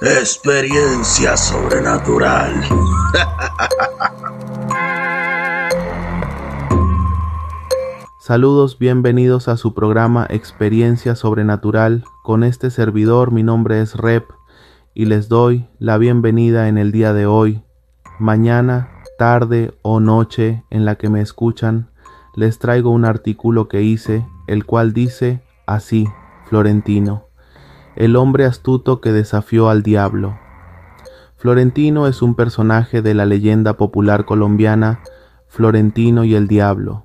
Experiencia sobrenatural. Saludos, bienvenidos a su programa Experiencia Sobrenatural. Con este servidor, mi nombre es Rep y les doy la bienvenida en el día de hoy. Mañana, tarde o noche en la que me escuchan, les traigo un artículo que hice, el cual dice así, Florentino, el hombre astuto que desafió al diablo. Florentino es un personaje de la leyenda popular colombiana Florentino y el Diablo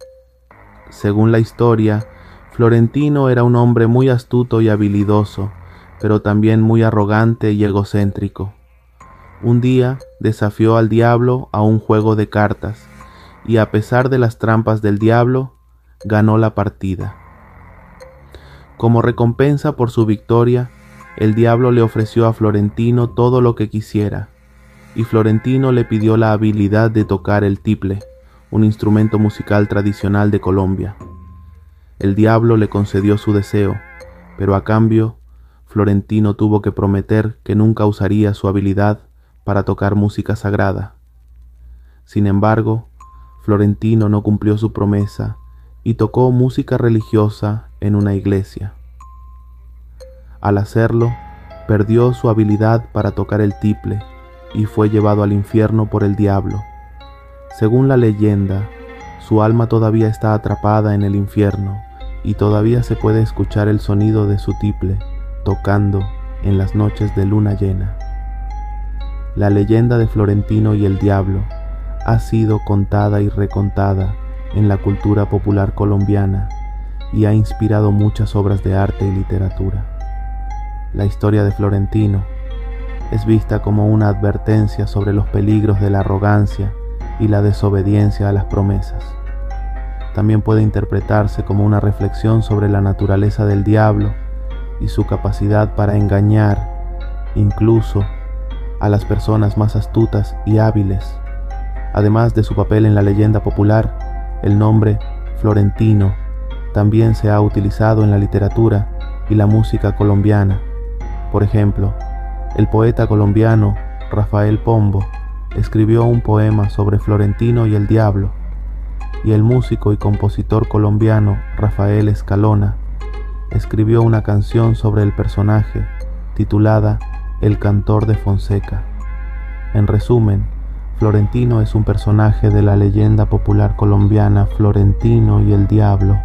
según la historia, Florentino era un hombre muy astuto y habilidoso, pero también muy arrogante y egocéntrico. Un día desafió al diablo a un juego de cartas, y a pesar de las trampas del diablo, ganó la partida. Como recompensa por su victoria, el diablo le ofreció a Florentino todo lo que quisiera, y Florentino le pidió la habilidad de tocar el tiple un instrumento musical tradicional de Colombia. El diablo le concedió su deseo, pero a cambio, Florentino tuvo que prometer que nunca usaría su habilidad para tocar música sagrada. Sin embargo, Florentino no cumplió su promesa y tocó música religiosa en una iglesia. Al hacerlo, perdió su habilidad para tocar el tiple y fue llevado al infierno por el diablo. Según la leyenda, su alma todavía está atrapada en el infierno y todavía se puede escuchar el sonido de su tiple tocando en las noches de luna llena. La leyenda de Florentino y el Diablo ha sido contada y recontada en la cultura popular colombiana y ha inspirado muchas obras de arte y literatura. La historia de Florentino es vista como una advertencia sobre los peligros de la arrogancia y la desobediencia a las promesas. También puede interpretarse como una reflexión sobre la naturaleza del diablo y su capacidad para engañar incluso a las personas más astutas y hábiles. Además de su papel en la leyenda popular, el nombre Florentino también se ha utilizado en la literatura y la música colombiana. Por ejemplo, el poeta colombiano Rafael Pombo escribió un poema sobre Florentino y el Diablo, y el músico y compositor colombiano Rafael Escalona escribió una canción sobre el personaje titulada El cantor de Fonseca. En resumen, Florentino es un personaje de la leyenda popular colombiana Florentino y el Diablo,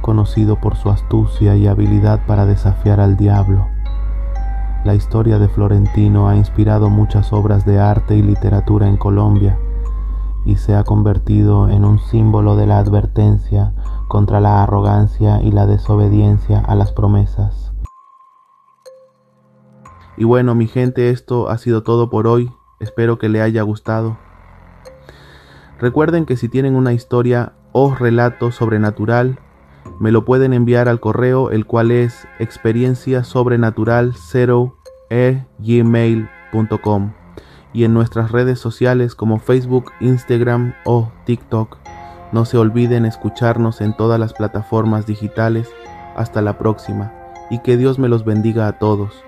conocido por su astucia y habilidad para desafiar al diablo. La historia de Florentino ha inspirado muchas obras de arte y literatura en Colombia y se ha convertido en un símbolo de la advertencia contra la arrogancia y la desobediencia a las promesas. Y bueno, mi gente, esto ha sido todo por hoy. Espero que le haya gustado. Recuerden que si tienen una historia o relato sobrenatural, me lo pueden enviar al correo el cual es experiencia sobrenatural 0 gmail.com y en nuestras redes sociales como Facebook, Instagram o TikTok. No se olviden escucharnos en todas las plataformas digitales. Hasta la próxima y que Dios me los bendiga a todos.